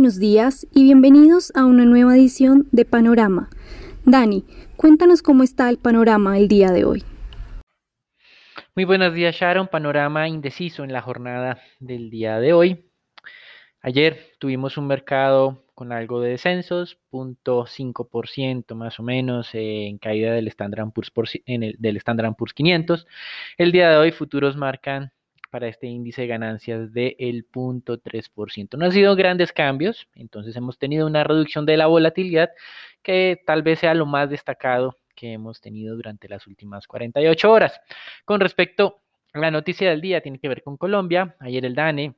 buenos días y bienvenidos a una nueva edición de Panorama. Dani, cuéntanos cómo está el panorama el día de hoy. Muy buenos días, Sharon. Panorama indeciso en la jornada del día de hoy. Ayer tuvimos un mercado con algo de descensos, 0.5% más o menos en caída del Standard Poor's, en el, del Standard Poor's 500. El día de hoy futuros marcan para este índice de ganancias del 0.3%. No han sido grandes cambios, entonces hemos tenido una reducción de la volatilidad que tal vez sea lo más destacado que hemos tenido durante las últimas 48 horas. Con respecto a la noticia del día, tiene que ver con Colombia. Ayer el DANE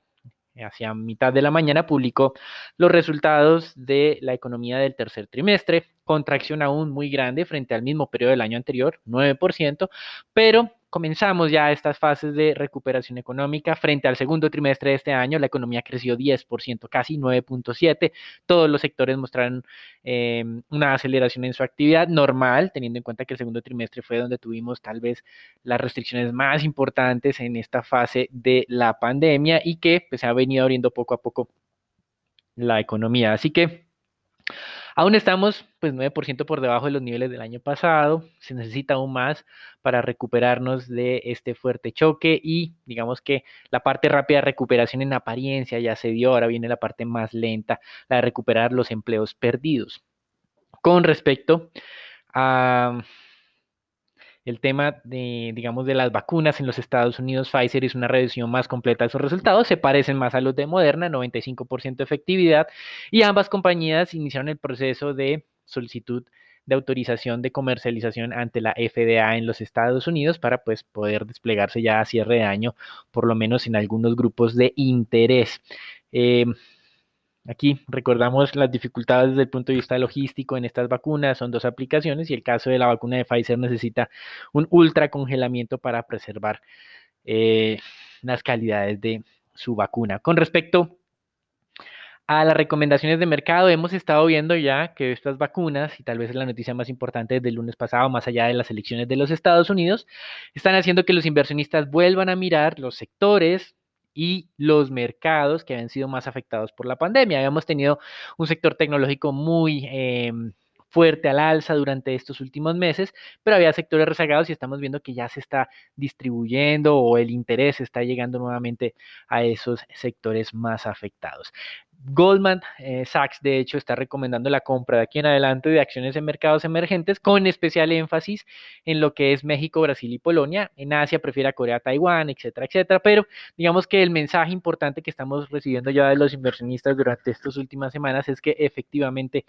hacia mitad de la mañana, publicó los resultados de la economía del tercer trimestre, contracción aún muy grande frente al mismo periodo del año anterior, 9%, pero comenzamos ya estas fases de recuperación económica. Frente al segundo trimestre de este año, la economía creció 10%, casi 9.7%. Todos los sectores mostraron em, una aceleración en su actividad normal, teniendo en cuenta que el segundo trimestre fue donde tuvimos tal vez las restricciones más importantes en esta fase de la pandemia y que pues, se ha venido abriendo poco a poco la economía. Así que Aún estamos pues 9% por debajo de los niveles del año pasado, se necesita aún más para recuperarnos de este fuerte choque y digamos que la parte rápida de recuperación en apariencia ya se dio, ahora viene la parte más lenta, la de recuperar los empleos perdidos. Con respecto a el tema de, digamos, de las vacunas en los Estados Unidos, Pfizer hizo una revisión más completa de sus resultados, se parecen más a los de Moderna, 95% de efectividad, y ambas compañías iniciaron el proceso de solicitud de autorización de comercialización ante la FDA en los Estados Unidos para pues poder desplegarse ya a cierre de año, por lo menos en algunos grupos de interés. Eh, Aquí recordamos las dificultades desde el punto de vista logístico en estas vacunas, son dos aplicaciones y el caso de la vacuna de Pfizer necesita un ultra congelamiento para preservar eh, las calidades de su vacuna. Con respecto a las recomendaciones de mercado, hemos estado viendo ya que estas vacunas, y tal vez es la noticia más importante desde el lunes pasado, más allá de las elecciones de los Estados Unidos, están haciendo que los inversionistas vuelvan a mirar los sectores y los mercados que habían sido más afectados por la pandemia. Habíamos tenido un sector tecnológico muy em, fuerte al alza durante estos últimos meses, pero había sectores rezagados y estamos viendo que ya se está distribuyendo o el interés está llegando nuevamente a esos sectores más afectados. Goldman eh, Sachs, de hecho, está recomendando la compra de aquí en adelante de acciones en mercados emergentes, con especial énfasis en lo que es México, Brasil y Polonia. En Asia prefiere a Corea, Taiwán, etcétera, etcétera. Pero digamos que el mensaje importante que estamos recibiendo ya de los inversionistas durante estas últimas semanas es que efectivamente,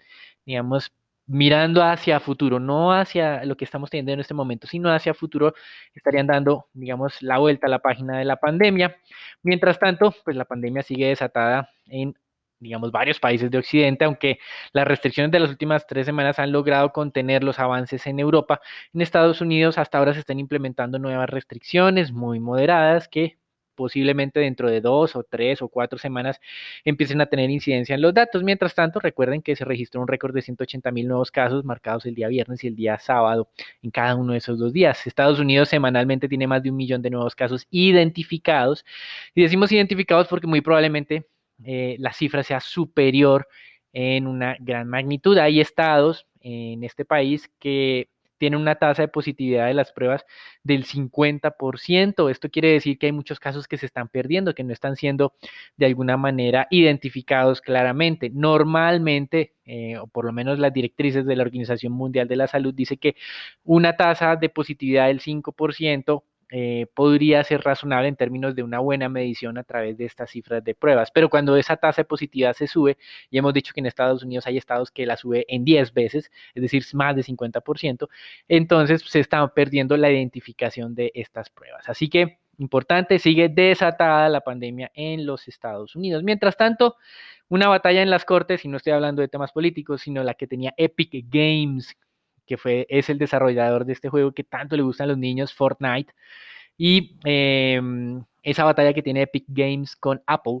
digamos, mirando hacia futuro, no hacia lo que estamos teniendo en este momento, sino hacia futuro, estarían dando, digamos, la vuelta a la página de la pandemia. Mientras tanto, pues la pandemia sigue desatada en digamos, varios países de Occidente, aunque las restricciones de las últimas tres semanas han logrado contener los avances en Europa. En Estados Unidos hasta ahora se están implementando nuevas restricciones muy moderadas que posiblemente dentro de dos o tres o cuatro semanas empiecen a tener incidencia en los datos. Mientras tanto, recuerden que se registró un récord de 180 mil nuevos casos marcados el día viernes y el día sábado en cada uno de esos dos días. Estados Unidos semanalmente tiene más de un millón de nuevos casos identificados. Y decimos identificados porque muy probablemente eh, la cifra sea superior en una gran magnitud. Hay estados en este país que tienen una tasa de positividad de las pruebas del 50%. Esto quiere decir que hay muchos casos que se están perdiendo, que no están siendo de alguna manera identificados claramente. Normalmente, eh, o por lo menos las directrices de la Organización Mundial de la Salud, dice que una tasa de positividad del 5% eh, podría ser razonable en términos de una buena medición a través de estas cifras de pruebas. Pero cuando esa tasa de se sube, y hemos dicho que en Estados Unidos hay estados que la sube en 10 veces, es decir, más de 50%, entonces se está perdiendo la identificación de estas pruebas. Así que, importante, sigue desatada la pandemia en los Estados Unidos. Mientras tanto, una batalla en las cortes, y no estoy hablando de temas políticos, sino la que tenía Epic Games que fue, es el desarrollador de este juego que tanto le gustan a los niños, Fortnite. Y em, esa batalla que tiene Epic Games con Apple.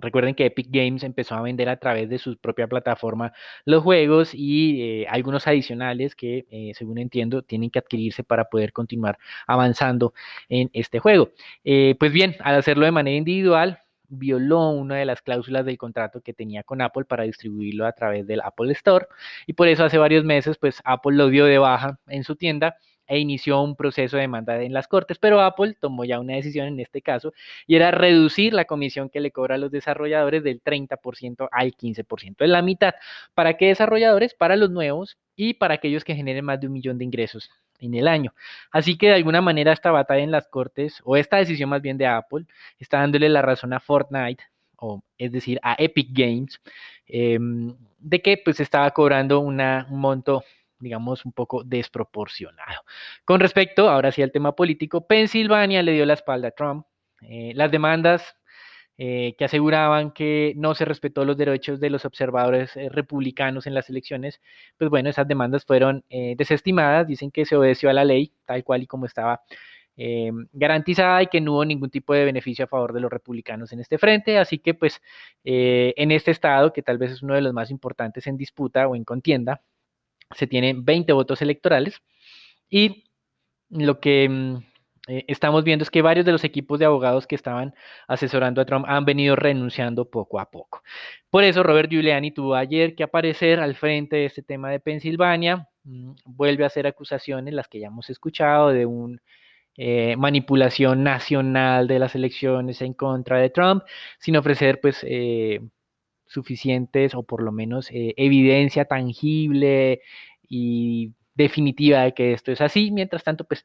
Recuerden que Epic Games empezó a vender a través de su propia plataforma los juegos y eh, algunos adicionales que, eh, según entiendo, tienen que adquirirse para poder continuar avanzando en este juego. Eh, pues bien, al hacerlo de manera individual, violó una de las cláusulas del contrato que tenía con Apple para distribuirlo a través del Apple Store y por eso hace varios meses pues Apple lo dio de baja en su tienda e inició un proceso de demanda en las cortes, pero Apple tomó ya una decisión en este caso y era reducir la comisión que le cobra a los desarrolladores del 30% al 15%, es la mitad. ¿Para qué desarrolladores? Para los nuevos y para aquellos que generen más de un millón de ingresos en el año. Así que de alguna manera esta batalla en las cortes, o esta decisión más bien de Apple, está dándole la razón a Fortnite, o es decir, a Epic Games, em, de que pues estaba cobrando un monto digamos, un poco desproporcionado. Con respecto, ahora sí, al tema político, Pensilvania le dio la espalda a Trump. Eh, las demandas eh, que aseguraban que no se respetó los derechos de los observadores eh, republicanos en las elecciones, pues bueno, esas demandas fueron desestimadas, dicen que se obedeció a la ley tal cual y como estaba garantizada y que no hubo ningún tipo de beneficio a favor de los republicanos en este frente, así que pues en este estado, que tal vez es uno de los más importantes en disputa o en contienda, se tienen 20 votos electorales y lo que mm, eh, estamos viendo es que varios de los equipos de abogados que estaban asesorando a Trump han venido renunciando poco a poco. Por eso Robert Giuliani tuvo ayer que aparecer al frente de este tema de Pensilvania, mm, vuelve a hacer acusaciones, las que ya hemos escuchado, de una eh, manipulación nacional de las elecciones en contra de Trump, sin ofrecer pues eh, suficientes o por lo menos eh, evidencia tangible y definitiva de que esto es así. Mientras tanto, pues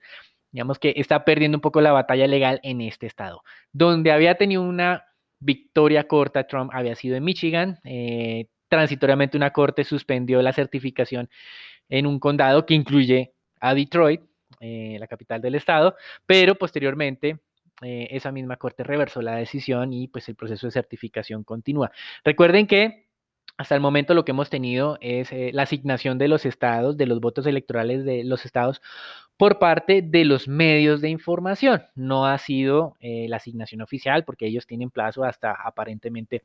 digamos que está perdiendo un poco la batalla legal en este estado. Donde había tenido una victoria corta, Trump había sido en Michigan. Eh, transitoriamente una corte suspendió la certificación en un condado que incluye a Detroit, eh, la capital del estado, pero posteriormente eh, esa misma corte reversó la decisión y pues el proceso de certificación continúa. Recuerden que hasta el momento lo que hemos tenido es la asignación de los estados, de los votos electorales de los estados por parte de los medios de información. No ha sido eh, la asignación oficial porque ellos tienen plazo hasta aparentemente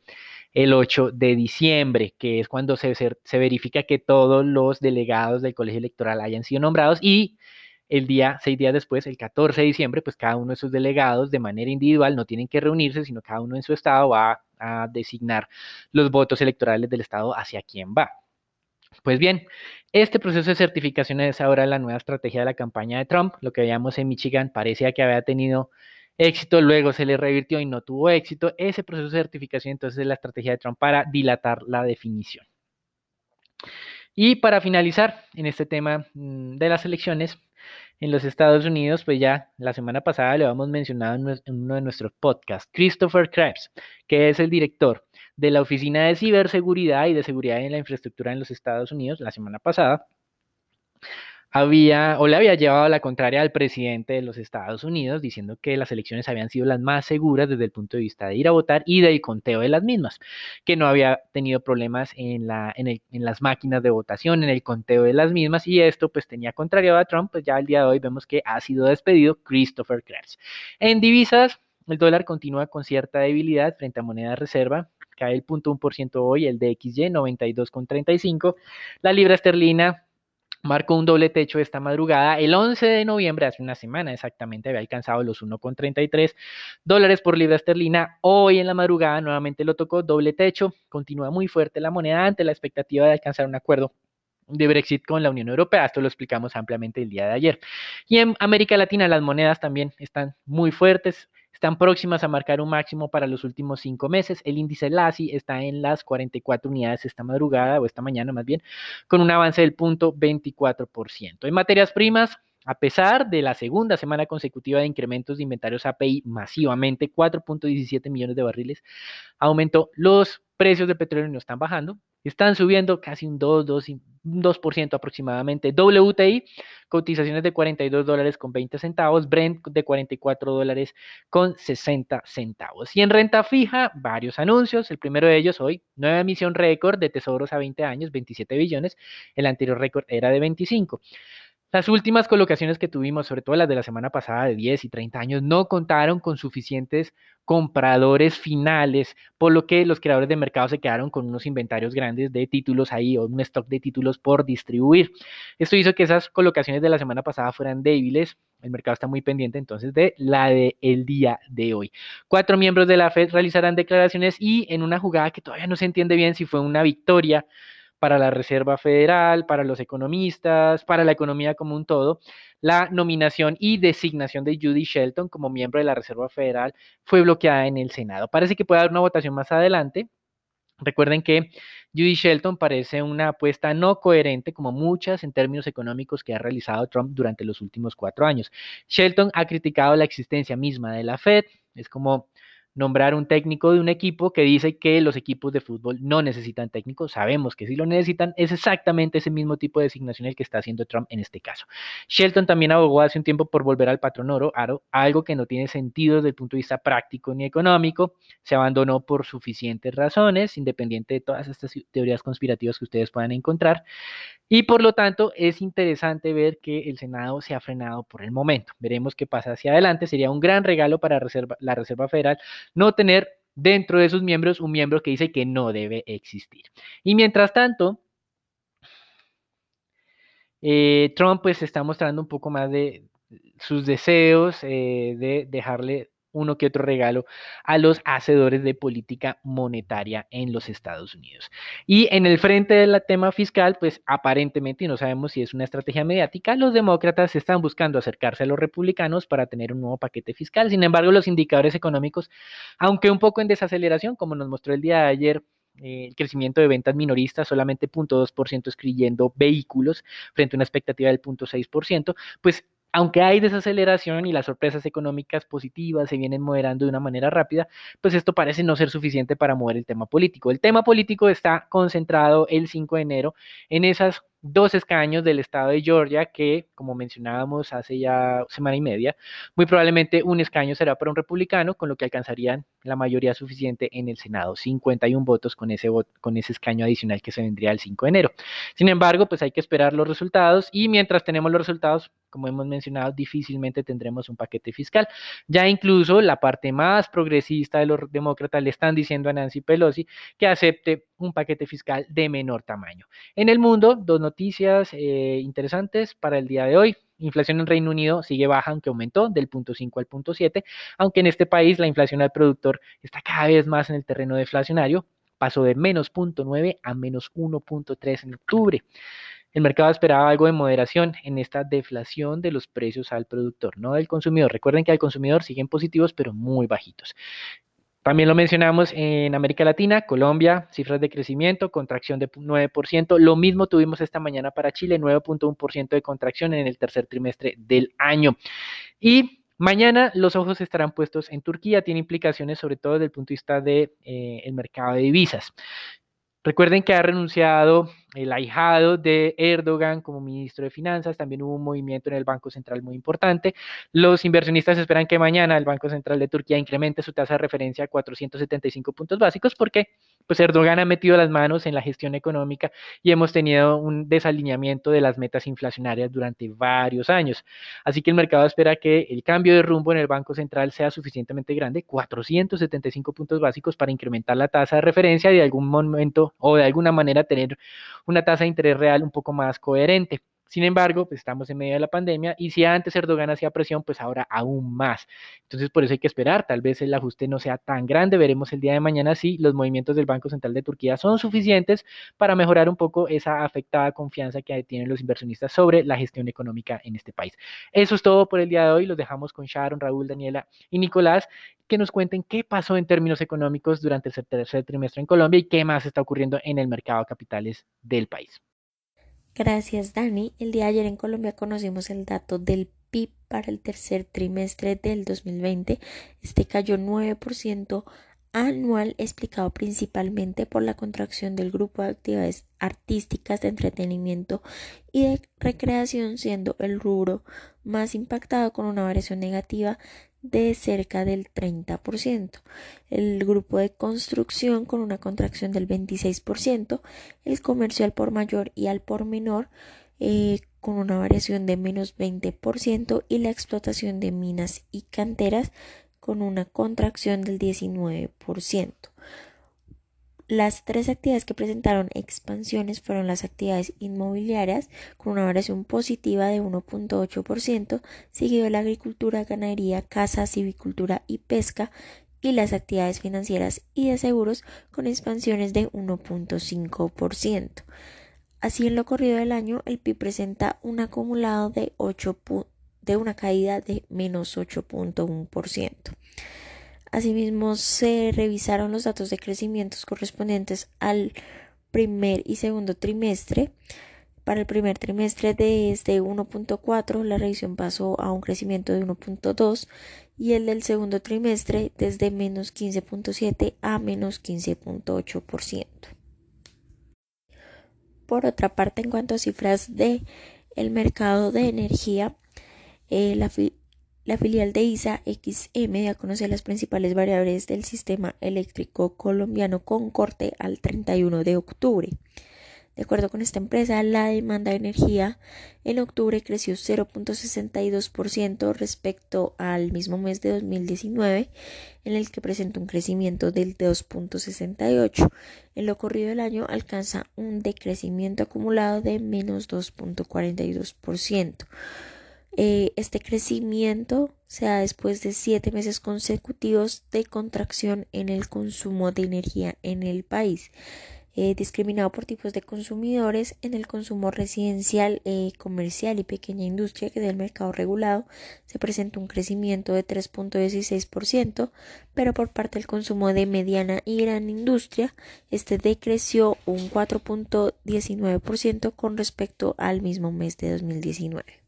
el 8 de diciembre, que es cuando se, se verifica que todos los delegados del colegio electoral hayan sido nombrados y el día, seis días después, el 14 de diciembre, pues cada uno de sus delegados de manera individual no tienen que reunirse, sino cada uno en su estado va a designar los votos electorales del estado hacia quién va. Pues bien, este proceso de certificación es ahora la nueva estrategia de la campaña de Trump. Lo que veíamos en Michigan parecía que había tenido éxito, luego se le revirtió y no tuvo éxito. Ese proceso de certificación entonces es la estrategia de Trump para dilatar la definición. Y para finalizar en este tema mm, de las elecciones, en los Estados Unidos, pues ya la semana pasada le habíamos mencionado en uno de nuestros podcasts, Christopher Krebs, que es el director de la Oficina de Ciberseguridad y de Seguridad en la Infraestructura en los Estados Unidos la semana pasada, había o le había llevado la contraria al presidente de los Estados Unidos diciendo que las elecciones habían sido las más seguras desde el punto de vista de ir a votar y del conteo de las mismas, que no había tenido problemas en, la, en, las máquinas de votación, en el conteo de las mismas y esto pues tenía contrariado a Trump, pues ya al día de hoy vemos que ha sido despedido Christopher Krebs. En divisas, el dólar continúa con cierta debilidad frente a moneda reserva, cae el punto ciento hoy, el DXY 92,35, la libra esterlina marcó un doble techo esta madrugada. El 11 de noviembre, hace una semana exactamente, había alcanzado los 1,33 dólares por libra esterlina. Hoy en la madrugada nuevamente lo tocó, doble techo. Continúa muy fuerte la moneda ante la expectativa de alcanzar un acuerdo de Brexit con la Unión Europea. Esto lo explicamos ampliamente el día de ayer. Y en América Latina las monedas también están muy fuertes están próximas a marcar un máximo para los últimos cinco meses. El índice LASI está en las 44 unidades esta madrugada o esta mañana más bien, con un avance del punto 24%. En materias primas, a pesar de la segunda semana consecutiva de incrementos de inventarios API masivamente, 4.17 millones de barriles, aumentó los precios del petróleo no están bajando, están subiendo casi un 2, 2, 2% aproximadamente. WTI, cotizaciones de 42 dólares con 20 centavos. Brent de 44 dólares con 60 centavos. Y en renta fija, varios anuncios. El primero de ellos hoy, nueva emisión récord de tesoros a 20 años, 27 billones. El anterior récord era de 25. Las últimas colocaciones que tuvimos, sobre todo las de la semana pasada de 10 y 30 años, no contaron con suficientes compradores finales, por lo que los creadores de mercado se quedaron con unos inventarios grandes de títulos ahí o un stock de títulos por distribuir. Esto hizo que esas colocaciones de la semana pasada fueran débiles. El mercado está muy pendiente entonces de la del el día de hoy. Cuatro miembros de la Fed realizarán declaraciones y en una jugada que todavía no se entiende bien si fue una victoria para la Reserva Federal, para los economistas, para la economía como un todo, la nominación y designación de Judy Shelton como miembro de la Reserva Federal fue bloqueada en el Senado. Parece que puede haber una votación más adelante. Recuerden que Judy Shelton parece una apuesta no coherente como muchas en términos económicos que ha realizado Trump durante los últimos cuatro años. Shelton ha criticado la existencia misma de la Fed, es como nombrar un técnico de un equipo que dice que los equipos de fútbol no necesitan técnicos. Sabemos que si lo necesitan, es exactamente ese mismo tipo de designación el que está haciendo Trump en este caso. Shelton también abogó hace un tiempo por volver al patrón oro, algo que no tiene sentido desde el punto de vista práctico ni económico. Se abandonó por suficientes razones, independiente de todas estas teorías conspirativas que ustedes puedan encontrar. Y por lo tanto, es interesante ver que el Senado se ha frenado por el momento. Veremos qué pasa hacia adelante. Sería un gran regalo para la Reserva Federal no tener dentro de sus miembros un miembro que dice que no debe existir. Y mientras tanto, eh, Trump pues está mostrando un poco más de sus deseos eh, de dejarle uno que otro regalo a los hacedores de política monetaria en los Estados Unidos. Y en el frente del tema fiscal, pues aparentemente, y no sabemos si es una estrategia mediática, los demócratas están buscando acercarse a los republicanos para tener un nuevo paquete fiscal. Sin embargo, los indicadores económicos, aunque un poco en desaceleración, como nos mostró el día de ayer, eh, el crecimiento de ventas minoristas solamente 0.2% escribiendo vehículos frente a una expectativa del 0.6%, pues aunque hay desaceleración y las sorpresas económicas positivas se vienen moderando de una manera rápida, pues esto parece no ser suficiente para mover el tema político. El tema político está concentrado el 5 de enero en esas dos escaños del estado de Georgia que, como mencionábamos hace ya semana y media, muy probablemente un escaño será para un republicano, con lo que alcanzarían la mayoría suficiente en el Senado, 51 votos con ese, con ese escaño adicional que se vendría el 5 de enero. Sin embargo, pues hay que esperar los resultados y mientras tenemos los resultados, como hemos mencionado, difícilmente tendremos un paquete fiscal. Ya incluso la parte más progresista de los demócratas le están diciendo a Nancy Pelosi que acepte un paquete fiscal de menor tamaño. En el mundo, dos noticias eh, interesantes para el día de hoy. Inflación en Reino Unido sigue baja, aunque aumentó del punto 5 al punto 7, aunque en este país la inflación al productor está cada vez más en el terreno deflacionario, pasó de menos 0.9 a menos 1.3 en octubre. El mercado esperaba algo de moderación en esta deflación de los precios al productor, no del consumidor. Recuerden que al consumidor siguen positivos, pero muy bajitos. También lo mencionamos en América Latina, Colombia, cifras de crecimiento, contracción de 9%. Lo mismo tuvimos esta mañana para Chile, 9.1% de contracción en el tercer trimestre del año. Y mañana los ojos estarán puestos en Turquía, tiene implicaciones sobre todo desde el punto de vista del de, eh, mercado de divisas. Recuerden que ha renunciado el ahijado de Erdogan como ministro de Finanzas. También hubo un movimiento en el Banco Central muy importante. Los inversionistas esperan que mañana el Banco Central de Turquía incremente su tasa de referencia a 475 puntos básicos porque pues Erdogan ha metido las manos en la gestión económica y hemos tenido un desalineamiento de las metas inflacionarias durante varios años. Así que el mercado espera que el cambio de rumbo en el Banco Central sea suficientemente grande, 475 puntos básicos para incrementar la tasa de referencia de algún momento o de alguna manera tener una tasa de interés real un poco más coherente. Sin embargo, pues estamos en medio de la pandemia y si antes Erdogan hacía presión, pues ahora aún más. Entonces, por eso hay que esperar. Tal vez el ajuste no sea tan grande. Veremos el día de mañana si los movimientos del Banco Central de Turquía son suficientes para mejorar un poco esa afectada confianza que tienen los inversionistas sobre la gestión económica en este país. Eso es todo por el día de hoy. Los dejamos con Sharon, Raúl, Daniela y Nicolás que nos cuenten qué pasó en términos económicos durante el tercer trimestre en Colombia y qué más está ocurriendo en el mercado de capitales del país. Gracias, Dani. El día de ayer en Colombia conocimos el dato del PIB para el tercer trimestre del 2020. Este cayó 9% anual, explicado principalmente por la contracción del grupo de actividades artísticas, de entretenimiento y de recreación, siendo el rubro más impactado con una variación negativa de cerca del 30%, el grupo de construcción con una contracción del 26%, el comercio al por mayor y al por menor eh, con una variación de menos 20% y la explotación de minas y canteras con una contracción del 19%. Las tres actividades que presentaron expansiones fueron las actividades inmobiliarias con una variación positiva de 1.8%, seguido de la agricultura, ganadería, caza, civicultura y pesca y las actividades financieras y de seguros con expansiones de 1.5%. Así en lo corrido del año el PIB presenta un acumulado de, 8 de una caída de menos 8.1%. Asimismo, se revisaron los datos de crecimiento correspondientes al primer y segundo trimestre. Para el primer trimestre desde 1.4 la revisión pasó a un crecimiento de 1.2 y el del segundo trimestre desde menos 15.7 a menos 15.8%. Por otra parte, en cuanto a cifras de el mercado de energía, eh, la, la filial de ISA XM da a conocer las principales variables del sistema eléctrico colombiano con corte al 31 de octubre. De acuerdo con esta empresa, la demanda de energía en octubre creció 0.62% respecto al mismo mes de 2019, en el que presenta un crecimiento del 2.68%. En lo corrido del año alcanza un decrecimiento acumulado de menos 2.42%. Eh, este crecimiento se da después de siete meses consecutivos de contracción en el consumo de energía en el país. Eh, discriminado por tipos de consumidores en el consumo residencial, eh, comercial y pequeña industria, que es el mercado regulado, se presenta un crecimiento de 3.16%, pero por parte del consumo de mediana y gran industria, este decreció un 4.19% con respecto al mismo mes de 2019.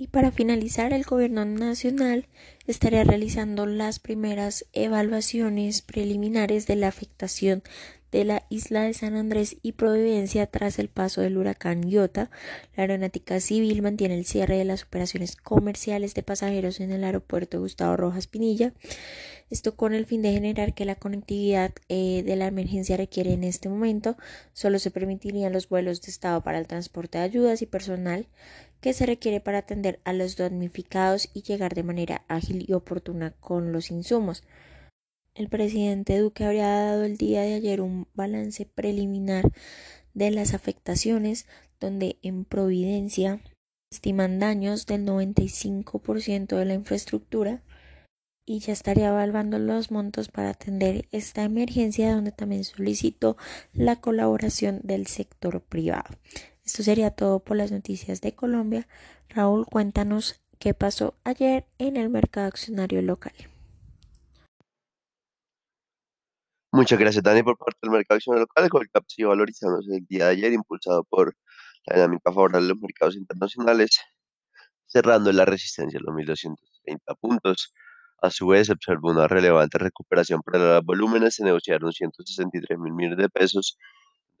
Y para finalizar, el Gobierno Nacional estaría realizando las primeras evaluaciones preliminares de la afectación de la isla de San Andrés y Providencia tras el paso del huracán Iota. La aeronáutica civil mantiene el cierre de las operaciones comerciales de pasajeros en el aeropuerto Gustavo Rojas Pinilla. Esto con el fin de generar que la conectividad eh, de la emergencia requiere en este momento. Solo se permitirían los vuelos de Estado para el transporte de ayudas y personal que se requiere para atender a los damnificados y llegar de manera ágil y oportuna con los insumos. El presidente Duque habría dado el día de ayer un balance preliminar de las afectaciones, donde en Providencia estiman daños del 95% de la infraestructura y ya estaría evaluando los montos para atender esta emergencia, donde también solicitó la colaboración del sector privado. Esto sería todo por las noticias de Colombia. Raúl, cuéntanos qué pasó ayer en el mercado accionario local. Muchas gracias, Dani, por parte del mercado accionario local. El CAP siguió valorizándose el día de ayer, impulsado por la dinámica favorable de los mercados internacionales, cerrando la resistencia de los 1.230 puntos. A su vez, se observó una relevante recuperación para los volúmenes. Se negociaron 163 mil millones de pesos.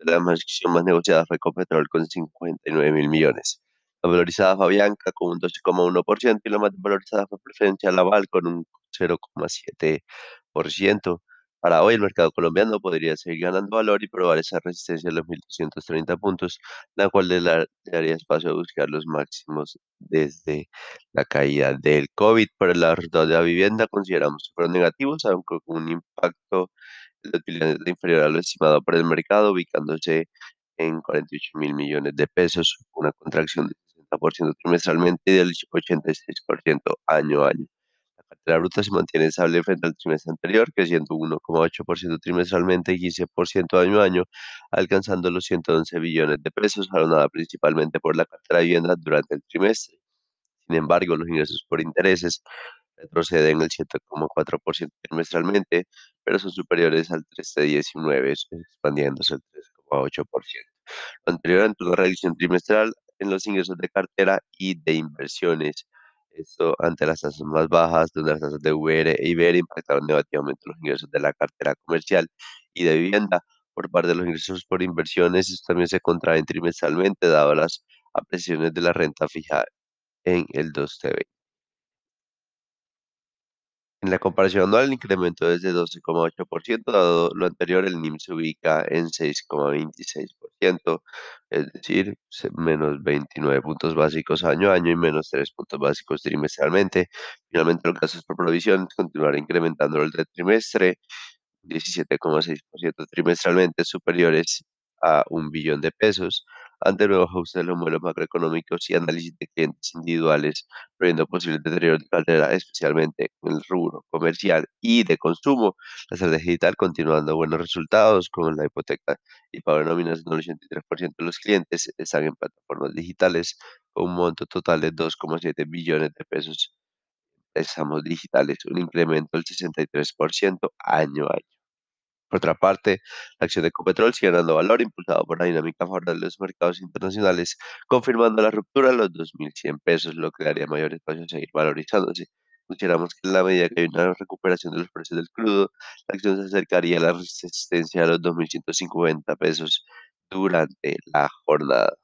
La acción más negociada fue Copetrol con 59 mil millones. La valorizada fue Avianca con un 12,1% y la más valorizada fue Preferencia Laval con un 0,7%. Para hoy el mercado colombiano podría seguir ganando valor y probar esa resistencia de los 1.230 puntos, la cual le, daría espacio a buscar los máximos desde la caída del COVID. Para el lado de la vivienda consideramos que fueron negativos, aunque con un impacto de utilidades inferior a lo estimado por el mercado, ubicándose en 48 mil millones de pesos, una contracción de 60% trimestralmente y del 86% año a año. La bruta se mantiene estable frente al trimestre anterior, creciendo 1,8% trimestralmente y 15% año a año, alcanzando los 111 billones de pesos, jalonada principalmente por la cartera de vivienda durante el trimestre. Sin embargo, los ingresos por intereses retroceden el 7,4% trimestralmente, pero son superiores al 3 de 19, expandiéndose el 3,8%. Lo anterior ante una reducción trimestral en los ingresos de cartera y de inversiones esto ante las tasas más bajas, donde las tasas de VR e IBR impactaron negativamente los ingresos de la cartera comercial y de vivienda. Por parte de los ingresos por inversiones, estos también se contraen trimestralmente, dado las apreciaciones de la renta fija en el 2TV. En la comparación anual, el incremento es de 12,8%, dado lo anterior, el NIM se ubica en 6,26%, es decir, menos 29 puntos básicos año a año y menos 3 puntos básicos trimestralmente. Finalmente, los gastos por provisión continuarán incrementando el trimestre, 17,6% trimestralmente superiores a un billón de pesos ante nuevos ajustes de los modelos macroeconómicos y análisis de clientes individuales, previendo posibles deterioros de cartera, especialmente en el rubro comercial y de consumo. La estrategia digital continuando buenos resultados con la hipoteca y pago de nóminas, el 83% de los clientes están en plataformas digitales con un monto total de 2,7 billones de pesos. Estamos digitales, un incremento del 63% año a año. Por otra parte, la acción de Ecopetrol sigue ganando valor, impulsado por la dinámica favorable de los mercados internacionales, confirmando la ruptura de los 2.100 pesos, lo que daría mayor espacio a seguir valorizándose. Consideramos que en la medida que hay una recuperación de los precios del crudo, la acción se acercaría a la resistencia de los 2.150 pesos durante la jornada.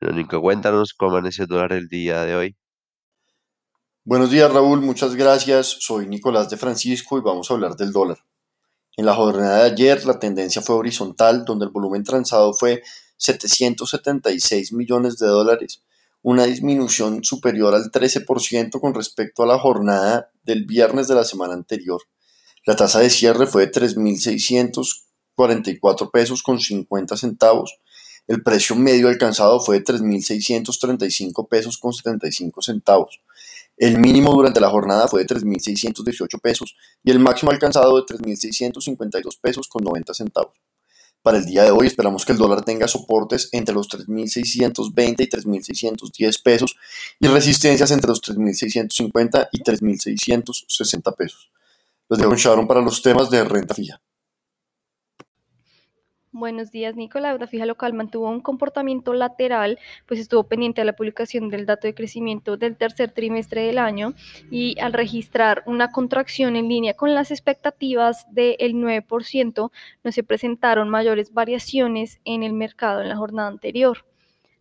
Verónica, cuéntanos cómo amanece el dólar el día de hoy. Buenos días, Raúl. Muchas gracias. Soy Nicolás de Francisco y vamos a hablar del dólar. En la jornada de ayer la tendencia fue horizontal, donde el volumen transado fue 776 millones de dólares, una disminución superior al 13% con respecto a la jornada del viernes de la semana anterior. La tasa de cierre fue de 3.644 pesos con 50 centavos. El precio medio alcanzado fue de 3.635 pesos con 75 centavos. El mínimo durante la jornada fue de 3.618 pesos y el máximo alcanzado de 3.652 pesos con 90 centavos. Para el día de hoy esperamos que el dólar tenga soportes entre los 3.620 y 3.610 pesos y resistencias entre los 3.650 y 3.660 pesos. Los dejo en Sharon para los temas de renta fija. Buenos días, Nico. La fija local mantuvo un comportamiento lateral, pues estuvo pendiente de la publicación del dato de crecimiento del tercer trimestre del año y al registrar una contracción en línea con las expectativas del 9%, no se presentaron mayores variaciones en el mercado en la jornada anterior.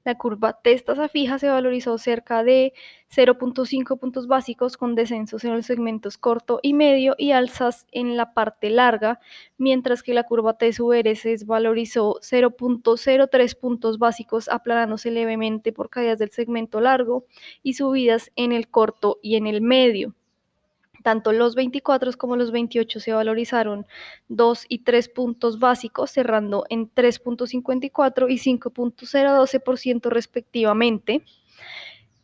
La curva testa fija se valorizó cerca de 0.5 puntos básicos con descensos en los segmentos corto y medio y alzas en la parte larga, mientras que la curva TSUR se desvalorizó 0.03 puntos básicos aplanándose levemente por caídas del segmento largo y subidas en el corto y en el medio. Tanto los 24 como los 28 se valorizaron 2 y 3 puntos básicos, cerrando en 3.54 y 5.012% respectivamente.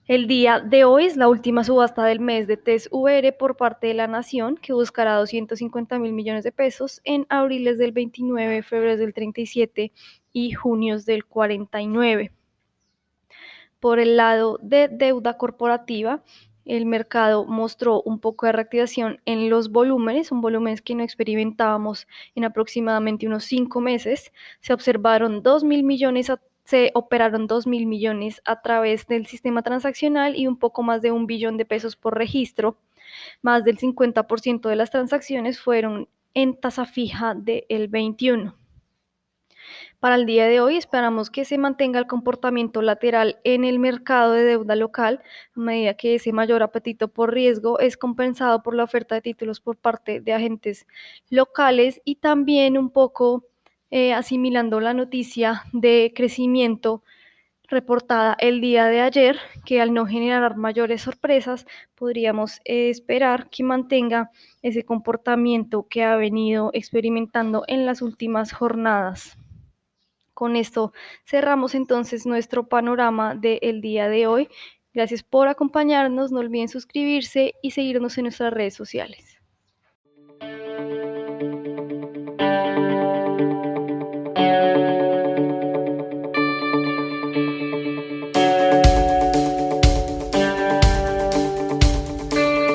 El día de hoy es la última subasta del mes de TES-VR por parte de la Nación, que buscará 250 mil millones de pesos en abriles del 29, febrero del 37 y junios del 49. Por el lado de deuda corporativa, el mercado mostró un poco de reactivación en los volúmenes, son volúmenes que no experimentábamos en aproximadamente unos cinco meses. Se observaron 2 mil millones, se operaron 2 mil millones a través del sistema transaccional y un poco más de un billón de pesos por registro. Más del 50% de las transacciones fueron en tasa fija del 21. Para el día de hoy. Esperamos que se mantenga el comportamiento lateral en el mercado de deuda local, a medida que ese mayor apetito por riesgo es compensado por la oferta de títulos por parte de agentes locales. Y también un poco eh, asimilando la noticia de crecimiento reportada el día de ayer, que al no generar mayores sorpresas, podríamos esperar que mantenga ese comportamiento que ha venido experimentando en las últimas jornadas. Con esto cerramos entonces nuestro panorama del día de hoy. Gracias por acompañarnos, no olviden suscribirse y seguirnos en nuestras redes sociales.